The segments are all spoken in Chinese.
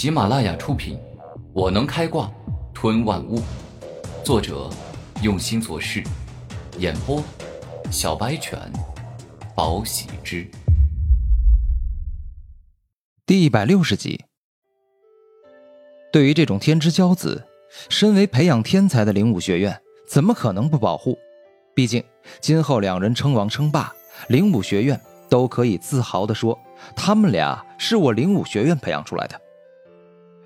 喜马拉雅出品，《我能开挂吞万物》，作者用心做事，演播小白犬，宝喜之，第一百六十集。对于这种天之骄子，身为培养天才的灵武学院，怎么可能不保护？毕竟今后两人称王称霸，灵武学院都可以自豪地说，他们俩是我灵武学院培养出来的。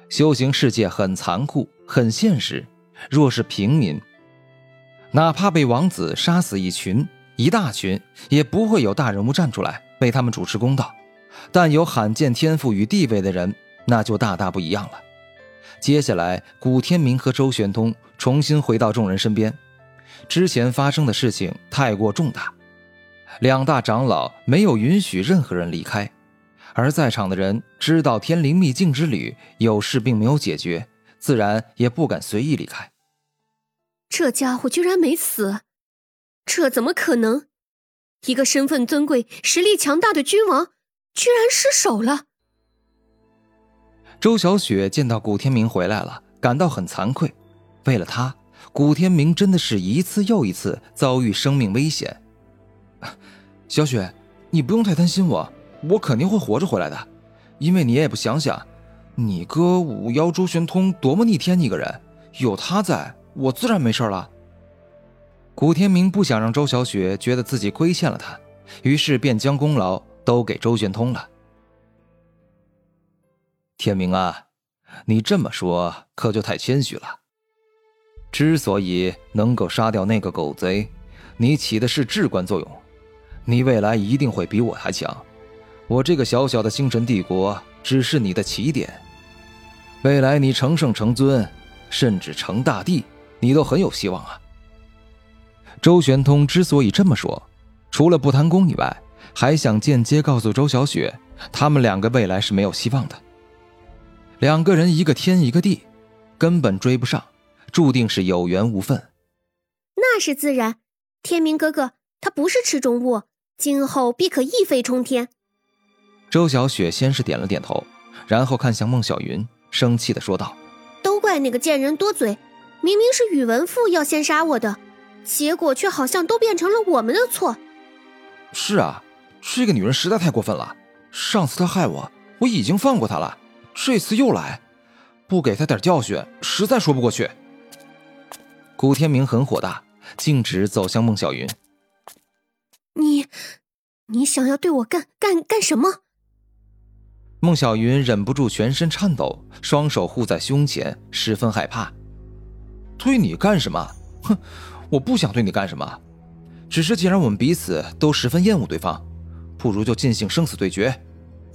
修行世界很残酷，很现实。若是平民，哪怕被王子杀死一群、一大群，也不会有大人物站出来为他们主持公道。但有罕见天赋与地位的人，那就大大不一样了。接下来，古天明和周玄通重新回到众人身边。之前发生的事情太过重大，两大长老没有允许任何人离开，而在场的人知道天灵秘境之旅有事并没有解决，自然也不敢随意离开。这家伙居然没死，这怎么可能？一个身份尊贵、实力强大的君王，居然失手了。周小雪见到古天明回来了，感到很惭愧。为了他，古天明真的是一次又一次遭遇生命危险。小雪，你不用太担心我，我肯定会活着回来的。因为你也不想想，你哥五妖周玄通多么逆天一个人，有他在，我自然没事了。古天明不想让周小雪觉得自己亏欠了他，于是便将功劳都给周玄通了。天明啊，你这么说可就太谦虚了。之所以能够杀掉那个狗贼，你起的是至关作用。你未来一定会比我还强。我这个小小的星辰帝国只是你的起点，未来你成圣成尊，甚至成大帝，你都很有希望啊。周玄通之所以这么说，除了不贪功以外，还想间接告诉周小雪，他们两个未来是没有希望的。两个人一个天一个地，根本追不上，注定是有缘无分。那是自然，天明哥哥他不是池中物，今后必可一飞冲天。周小雪先是点了点头，然后看向孟小云，生气的说道：“都怪那个贱人多嘴，明明是宇文赋要先杀我的，结果却好像都变成了我们的错。”是啊，这个女人实在太过分了。上次她害我，我已经放过她了，这次又来，不给她点教训，实在说不过去。古天明很火大，径直走向孟小云：“你，你想要对我干干干什么？”孟小云忍不住全身颤抖，双手护在胸前，十分害怕。推你干什么？哼，我不想对你干什么，只是既然我们彼此都十分厌恶对方，不如就进行生死对决，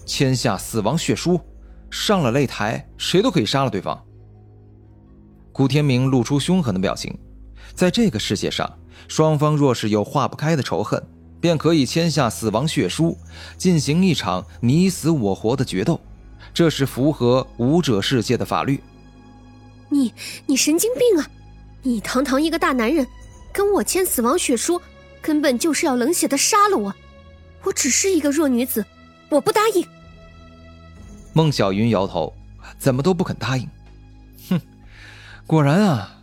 签下死亡血书，上了擂台，谁都可以杀了对方。古天明露出凶狠的表情，在这个世界上，双方若是有化不开的仇恨。便可以签下死亡血书，进行一场你死我活的决斗，这是符合武者世界的法律。你你神经病啊！你堂堂一个大男人，跟我签死亡血书，根本就是要冷血的杀了我。我只是一个弱女子，我不答应。孟小云摇头，怎么都不肯答应。哼，果然啊，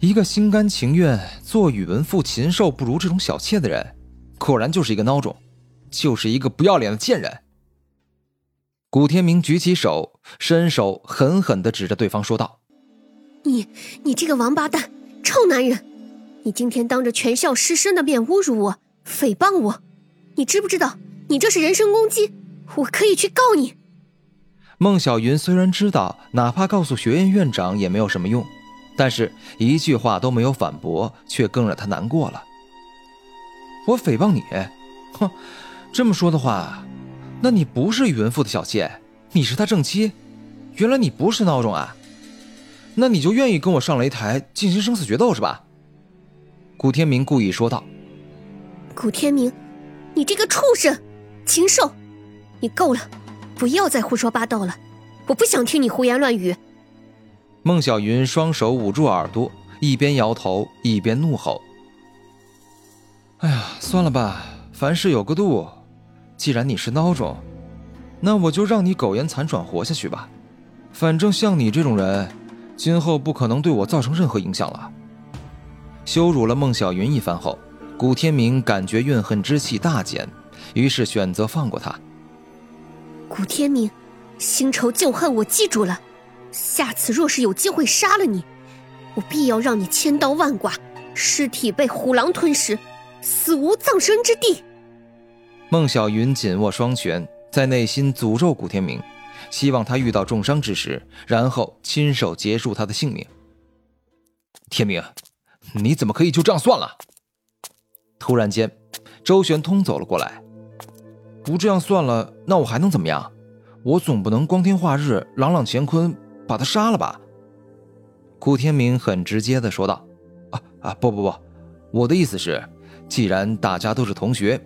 一个心甘情愿做宇文赋禽兽不如这种小妾的人。果然就是一个孬种，就是一个不要脸的贱人。古天明举起手，伸手狠狠的指着对方说道：“你，你这个王八蛋，臭男人！你今天当着全校师生的面侮辱我，诽谤我，你知不知道你这是人身攻击？我可以去告你。”孟小云虽然知道，哪怕告诉学院院长也没有什么用，但是一句话都没有反驳，却更让她难过了。我诽谤你，哼！这么说的话，那你不是宇文父的小妾，你是他正妻。原来你不是孬种啊！那你就愿意跟我上擂台进行生死决斗是吧？古天明故意说道。古天明，你这个畜生，禽兽，你够了！不要再胡说八道了，我不想听你胡言乱语。孟小云双手捂住耳朵，一边摇头一边怒吼。哎呀，算了吧，凡事有个度。既然你是孬种，那我就让你苟延残喘活下去吧。反正像你这种人，今后不可能对我造成任何影响了。羞辱了孟小云一番后，古天明感觉怨恨之气大减，于是选择放过他。古天明，新仇旧恨我记住了，下次若是有机会杀了你，我必要让你千刀万剐，尸体被虎狼吞食，死无葬身之地。孟小云紧握双拳，在内心诅咒古天明。希望他遇到重伤之时，然后亲手结束他的性命。天明，你怎么可以就这样算了？突然间，周玄通走了过来。不这样算了，那我还能怎么样？我总不能光天化日、朗朗乾坤把他杀了吧？古天明很直接的说道：“啊啊，不不不，我的意思是，既然大家都是同学，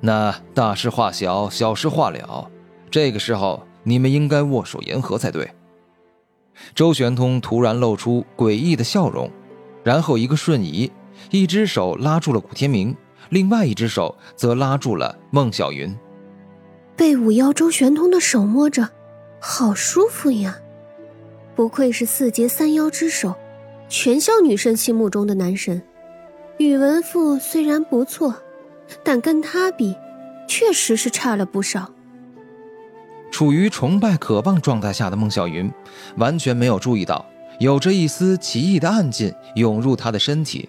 那大事化小，小事化了。这个时候。”你们应该握手言和才对。周玄通突然露出诡异的笑容，然后一个瞬移，一只手拉住了古天明，另外一只手则拉住了孟小云。被五妖周玄通的手摸着，好舒服呀！不愧是四阶三妖之首，全校女生心目中的男神。宇文赋虽然不错，但跟他比，确实是差了不少。处于崇拜渴望状态下的孟小云，完全没有注意到有着一丝奇异的暗劲涌入他的身体。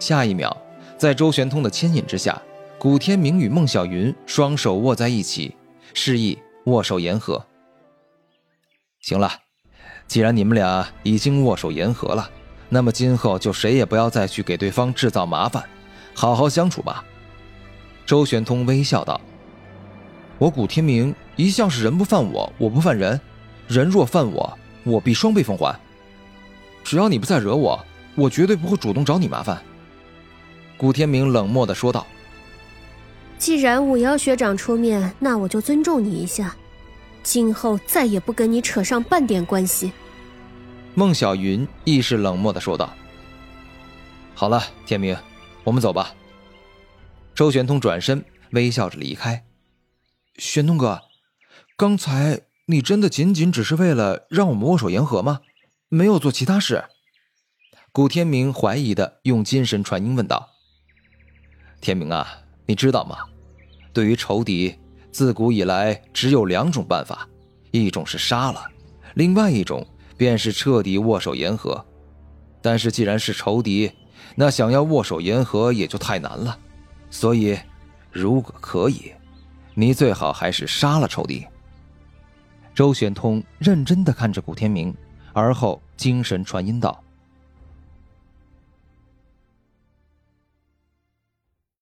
下一秒，在周玄通的牵引之下，古天明与孟小云双手握在一起，示意握手言和。行了，既然你们俩已经握手言和了，那么今后就谁也不要再去给对方制造麻烦，好好相处吧。周玄通微笑道。我古天明一向是人不犯我，我不犯人，人若犯我，我必双倍奉还。只要你不再惹我，我绝对不会主动找你麻烦。”古天明冷漠的说道。“既然五妖学长出面，那我就尊重你一下，今后再也不跟你扯上半点关系。”孟小云亦是冷漠的说道。“好了，天明，我们走吧。”周玄通转身微笑着离开。玄通哥，刚才你真的仅仅只是为了让我们握手言和吗？没有做其他事？古天明怀疑的用精神传音问道。天明啊，你知道吗？对于仇敌，自古以来只有两种办法，一种是杀了，另外一种便是彻底握手言和。但是既然是仇敌，那想要握手言和也就太难了。所以，如果可以。你最好还是杀了仇敌。周玄通认真的看着古天明，而后精神传音道。